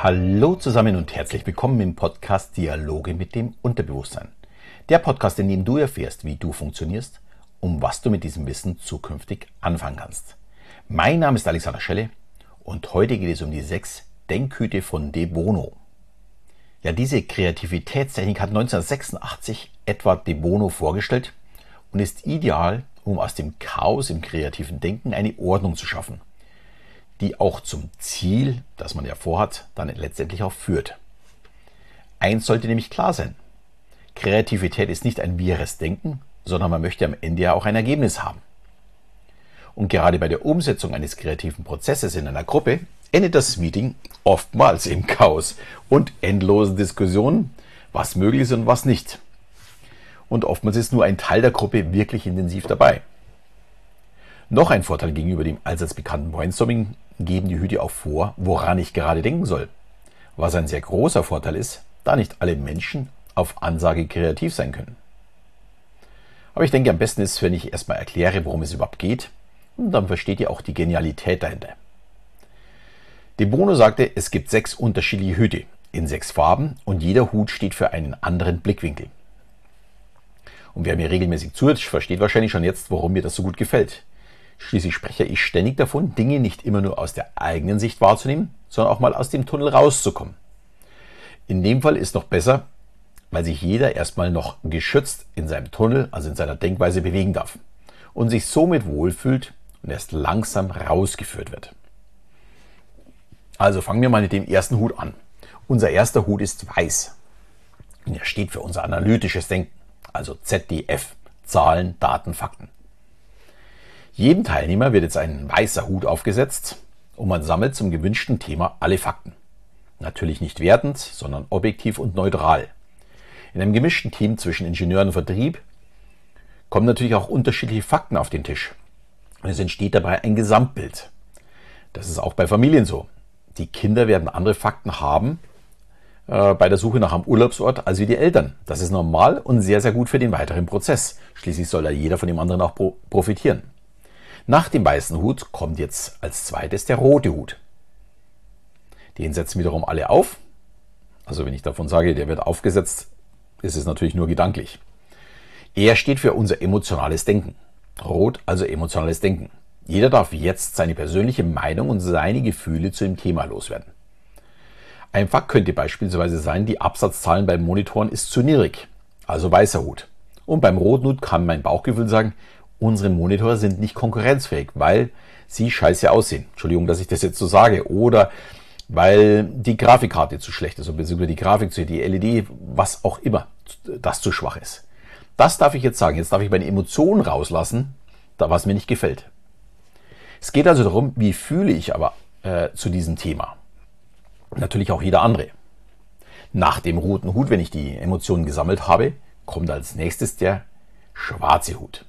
Hallo zusammen und herzlich willkommen im Podcast Dialoge mit dem Unterbewusstsein. Der Podcast, in dem du erfährst, wie du funktionierst, um was du mit diesem Wissen zukünftig anfangen kannst. Mein Name ist Alexander Schelle und heute geht es um die sechs Denkhüte von De Bono. Ja, diese Kreativitätstechnik hat 1986 Edward De Bono vorgestellt und ist ideal, um aus dem Chaos im kreativen Denken eine Ordnung zu schaffen die auch zum Ziel, das man ja vorhat, dann letztendlich auch führt. Eins sollte nämlich klar sein. Kreativität ist nicht ein wirres Denken, sondern man möchte am Ende ja auch ein Ergebnis haben. Und gerade bei der Umsetzung eines kreativen Prozesses in einer Gruppe endet das Meeting oftmals im Chaos und endlosen Diskussionen, was möglich ist und was nicht. Und oftmals ist nur ein Teil der Gruppe wirklich intensiv dabei. Noch ein Vorteil gegenüber dem allseits bekannten Brainstorming geben die Hüte auch vor, woran ich gerade denken soll. Was ein sehr großer Vorteil ist, da nicht alle Menschen auf Ansage kreativ sein können. Aber ich denke, am besten ist, wenn ich erstmal erkläre, worum es überhaupt geht, und dann versteht ihr auch die Genialität dahinter. De Bono sagte, es gibt sechs unterschiedliche Hüte in sechs Farben und jeder Hut steht für einen anderen Blickwinkel. Und wer mir regelmäßig zuhört, versteht wahrscheinlich schon jetzt, warum mir das so gut gefällt. Schließlich spreche ich ständig davon, Dinge nicht immer nur aus der eigenen Sicht wahrzunehmen, sondern auch mal aus dem Tunnel rauszukommen. In dem Fall ist noch besser, weil sich jeder erstmal noch geschützt in seinem Tunnel, also in seiner Denkweise bewegen darf und sich somit wohlfühlt und erst langsam rausgeführt wird. Also fangen wir mal mit dem ersten Hut an. Unser erster Hut ist weiß. Und er steht für unser analytisches Denken, also ZDF, Zahlen, Daten, Fakten. Jedem Teilnehmer wird jetzt ein weißer Hut aufgesetzt und man sammelt zum gewünschten Thema alle Fakten. Natürlich nicht wertend, sondern objektiv und neutral. In einem gemischten Team zwischen Ingenieuren und Vertrieb kommen natürlich auch unterschiedliche Fakten auf den Tisch. Und es entsteht dabei ein Gesamtbild. Das ist auch bei Familien so. Die Kinder werden andere Fakten haben äh, bei der Suche nach einem Urlaubsort als wie die Eltern. Das ist normal und sehr, sehr gut für den weiteren Prozess. Schließlich soll ja jeder von dem anderen auch profitieren. Nach dem weißen Hut kommt jetzt als zweites der rote Hut. Den setzen wiederum alle auf. Also wenn ich davon sage, der wird aufgesetzt, ist es natürlich nur gedanklich. Er steht für unser emotionales Denken. Rot also emotionales Denken. Jeder darf jetzt seine persönliche Meinung und seine Gefühle zu dem Thema loswerden. Ein Fakt könnte beispielsweise sein, die Absatzzahlen beim Monitoren ist zu niedrig, also weißer Hut. Und beim roten Hut kann mein Bauchgefühl sagen, unsere Monitore sind nicht konkurrenzfähig, weil sie scheiße aussehen. Entschuldigung, dass ich das jetzt so sage. Oder weil die Grafikkarte zu schlecht ist, beziehungsweise die Grafik zu, die LED, was auch immer, das zu schwach ist. Das darf ich jetzt sagen. Jetzt darf ich meine Emotionen rauslassen, da was mir nicht gefällt. Es geht also darum, wie fühle ich aber äh, zu diesem Thema. Natürlich auch jeder andere. Nach dem roten Hut, wenn ich die Emotionen gesammelt habe, kommt als nächstes der schwarze Hut.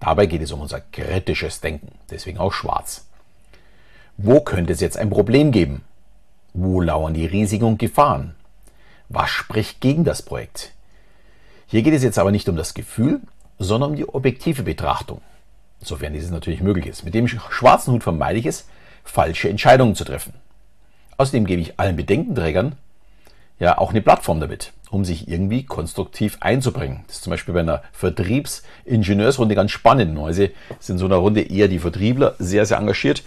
Dabei geht es um unser kritisches Denken, deswegen auch schwarz. Wo könnte es jetzt ein Problem geben? Wo lauern die Risiken und Gefahren? Was spricht gegen das Projekt? Hier geht es jetzt aber nicht um das Gefühl, sondern um die objektive Betrachtung, sofern dieses natürlich möglich ist. Mit dem schwarzen Hut vermeide ich es, falsche Entscheidungen zu treffen. Außerdem gebe ich allen Bedenkenträgern ja auch eine Plattform damit um sich irgendwie konstruktiv einzubringen. Das ist zum Beispiel bei einer Vertriebsingenieursrunde ganz spannend. Normalerweise sind in so einer Runde eher die Vertriebler sehr, sehr engagiert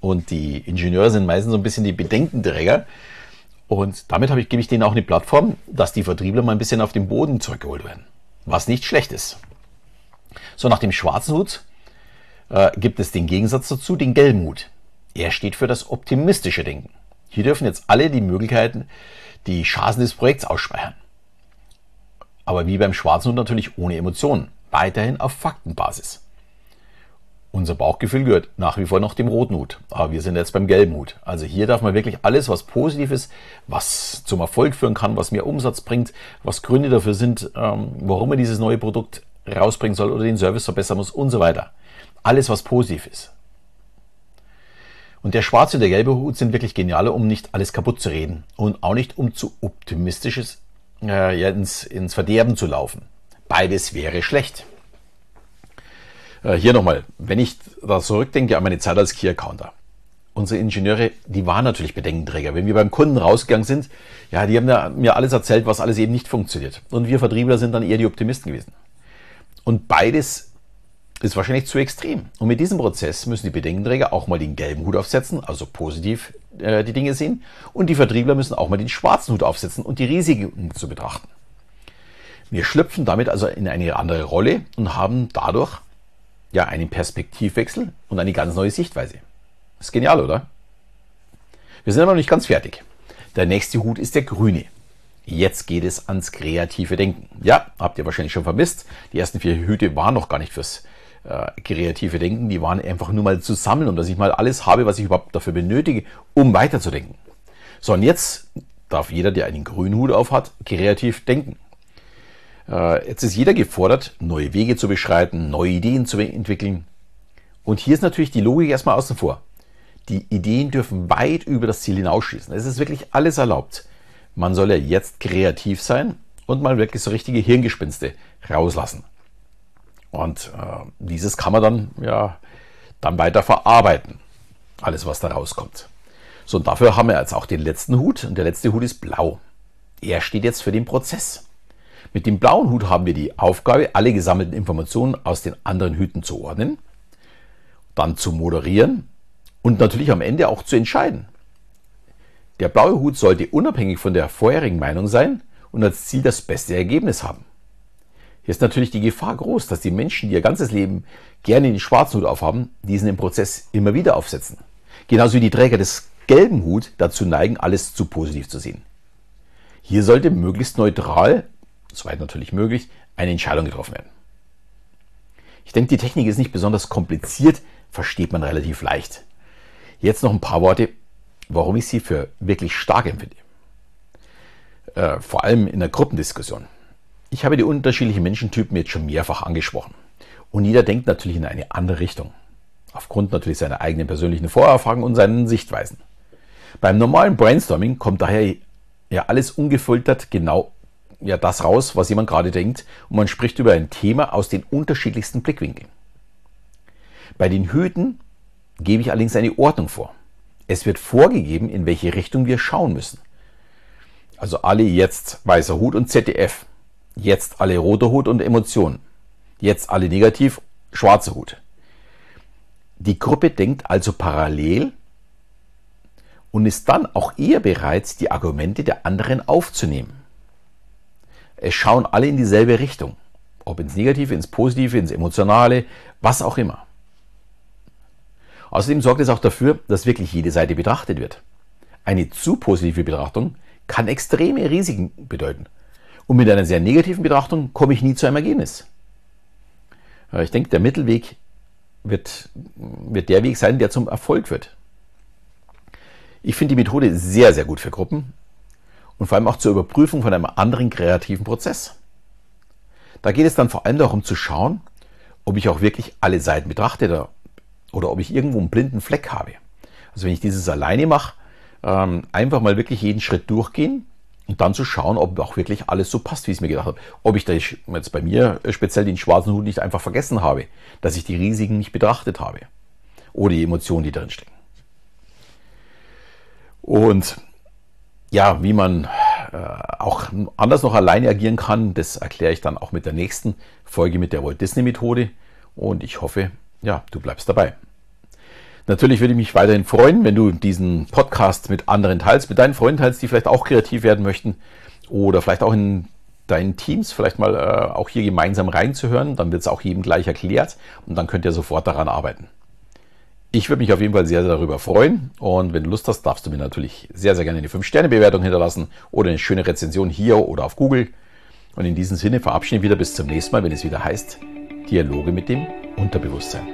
und die Ingenieure sind meistens so ein bisschen die Bedenkenträger. Und damit habe ich, gebe ich denen auch eine Plattform, dass die Vertriebler mal ein bisschen auf den Boden zurückgeholt werden. Was nicht schlecht ist. So, nach dem schwarzen Hut äh, gibt es den Gegensatz dazu, den gelben Hut. Er steht für das optimistische Denken. Hier dürfen jetzt alle die Möglichkeiten, die Chancen des Projekts ausspeichern aber wie beim Schwarzen Hund natürlich ohne Emotionen, weiterhin auf Faktenbasis. Unser Bauchgefühl gehört nach wie vor noch dem roten Hut, aber wir sind jetzt beim gelben Hut. Also hier darf man wirklich alles, was positiv ist, was zum Erfolg führen kann, was mehr Umsatz bringt, was Gründe dafür sind, ähm, warum man dieses neue Produkt rausbringen soll oder den Service verbessern muss und so weiter. Alles, was positiv ist. Und der schwarze und der gelbe Hut sind wirklich geniale, um nicht alles kaputt zu reden und auch nicht um zu optimistisches äh, ja, ins, ins Verderben zu laufen. Beides wäre schlecht. Äh, hier nochmal, wenn ich da zurückdenke an meine Zeit als Key Accounter. unsere Ingenieure, die waren natürlich Bedenkenträger. Wenn wir beim Kunden rausgegangen sind, ja, die haben ja mir alles erzählt, was alles eben nicht funktioniert. Und wir Vertriebler sind dann eher die Optimisten gewesen. Und beides ist wahrscheinlich zu extrem. Und mit diesem Prozess müssen die Bedenkenträger auch mal den gelben Hut aufsetzen, also positiv äh, die Dinge sehen. Und die Vertriebler müssen auch mal den schwarzen Hut aufsetzen und die Risiken zu betrachten. Wir schlüpfen damit also in eine andere Rolle und haben dadurch ja einen Perspektivwechsel und eine ganz neue Sichtweise. ist genial, oder? Wir sind aber noch nicht ganz fertig. Der nächste Hut ist der grüne. Jetzt geht es ans kreative Denken. Ja, habt ihr wahrscheinlich schon vermisst. Die ersten vier Hüte waren noch gar nicht fürs äh, kreative Denken. Die waren einfach nur mal zu sammeln und dass ich mal alles habe, was ich überhaupt dafür benötige, um weiterzudenken. So, und jetzt darf jeder, der einen grünen Hut auf hat, kreativ denken. Äh, jetzt ist jeder gefordert, neue Wege zu beschreiten, neue Ideen zu entwickeln. Und hier ist natürlich die Logik erstmal außen vor. Die Ideen dürfen weit über das Ziel hinausschießen. Es ist wirklich alles erlaubt. Man soll ja jetzt kreativ sein und mal wirklich so richtige Hirngespinste rauslassen. Und äh, dieses kann man dann ja dann weiter verarbeiten. Alles, was da rauskommt. So, und dafür haben wir jetzt auch den letzten Hut. Und der letzte Hut ist blau. Er steht jetzt für den Prozess. Mit dem blauen Hut haben wir die Aufgabe, alle gesammelten Informationen aus den anderen Hüten zu ordnen, dann zu moderieren und natürlich am Ende auch zu entscheiden. Der blaue Hut sollte unabhängig von der vorherigen Meinung sein und als Ziel das beste Ergebnis haben. Hier ist natürlich die Gefahr groß, dass die Menschen, die ihr ganzes Leben gerne den schwarzen Hut aufhaben, diesen im Prozess immer wieder aufsetzen. Genauso wie die Träger des gelben Hut dazu neigen, alles zu positiv zu sehen. Hier sollte möglichst neutral, soweit natürlich möglich, eine Entscheidung getroffen werden. Ich denke, die Technik ist nicht besonders kompliziert, versteht man relativ leicht. Jetzt noch ein paar Worte, warum ich sie für wirklich stark empfinde. Äh, vor allem in der Gruppendiskussion. Ich habe die unterschiedlichen Menschentypen jetzt schon mehrfach angesprochen. Und jeder denkt natürlich in eine andere Richtung. Aufgrund natürlich seiner eigenen persönlichen Vorerfahrungen und seinen Sichtweisen. Beim normalen Brainstorming kommt daher ja alles ungefiltert genau ja das raus, was jemand gerade denkt, und man spricht über ein Thema aus den unterschiedlichsten Blickwinkeln. Bei den Hüten gebe ich allerdings eine Ordnung vor. Es wird vorgegeben, in welche Richtung wir schauen müssen. Also alle jetzt weißer Hut und ZDF. Jetzt alle roter Hut und Emotionen. Jetzt alle negativ, schwarzer Hut. Die Gruppe denkt also parallel und ist dann auch eher bereit, die Argumente der anderen aufzunehmen. Es schauen alle in dieselbe Richtung. Ob ins Negative, ins Positive, ins Emotionale, was auch immer. Außerdem sorgt es auch dafür, dass wirklich jede Seite betrachtet wird. Eine zu positive Betrachtung kann extreme Risiken bedeuten. Und mit einer sehr negativen Betrachtung komme ich nie zu einem Ergebnis. Ich denke, der Mittelweg wird, wird der Weg sein, der zum Erfolg wird. Ich finde die Methode sehr, sehr gut für Gruppen und vor allem auch zur Überprüfung von einem anderen kreativen Prozess. Da geht es dann vor allem darum zu schauen, ob ich auch wirklich alle Seiten betrachte oder, oder ob ich irgendwo einen blinden Fleck habe. Also wenn ich dieses alleine mache, ähm, einfach mal wirklich jeden Schritt durchgehen und dann zu schauen, ob auch wirklich alles so passt, wie ich es mir gedacht habe. Ob ich da jetzt bei mir speziell den schwarzen Hut nicht einfach vergessen habe, dass ich die Risiken nicht betrachtet habe. Oder die Emotionen, die drin stecken. Und ja, wie man äh, auch anders noch alleine agieren kann, das erkläre ich dann auch mit der nächsten Folge mit der Walt Disney Methode. Und ich hoffe, ja, du bleibst dabei. Natürlich würde ich mich weiterhin freuen, wenn du diesen Podcast mit anderen teilst, mit deinen Freunden teilst, die vielleicht auch kreativ werden möchten oder vielleicht auch in deinen Teams vielleicht mal äh, auch hier gemeinsam reinzuhören. Dann wird es auch jedem gleich erklärt und dann könnt ihr sofort daran arbeiten. Ich würde mich auf jeden Fall sehr, sehr darüber freuen und wenn du Lust hast, darfst du mir natürlich sehr, sehr gerne eine 5-Sterne-Bewertung hinterlassen oder eine schöne Rezension hier oder auf Google. Und in diesem Sinne verabschiede ich wieder bis zum nächsten Mal, wenn es wieder heißt Dialoge mit dem Unterbewusstsein.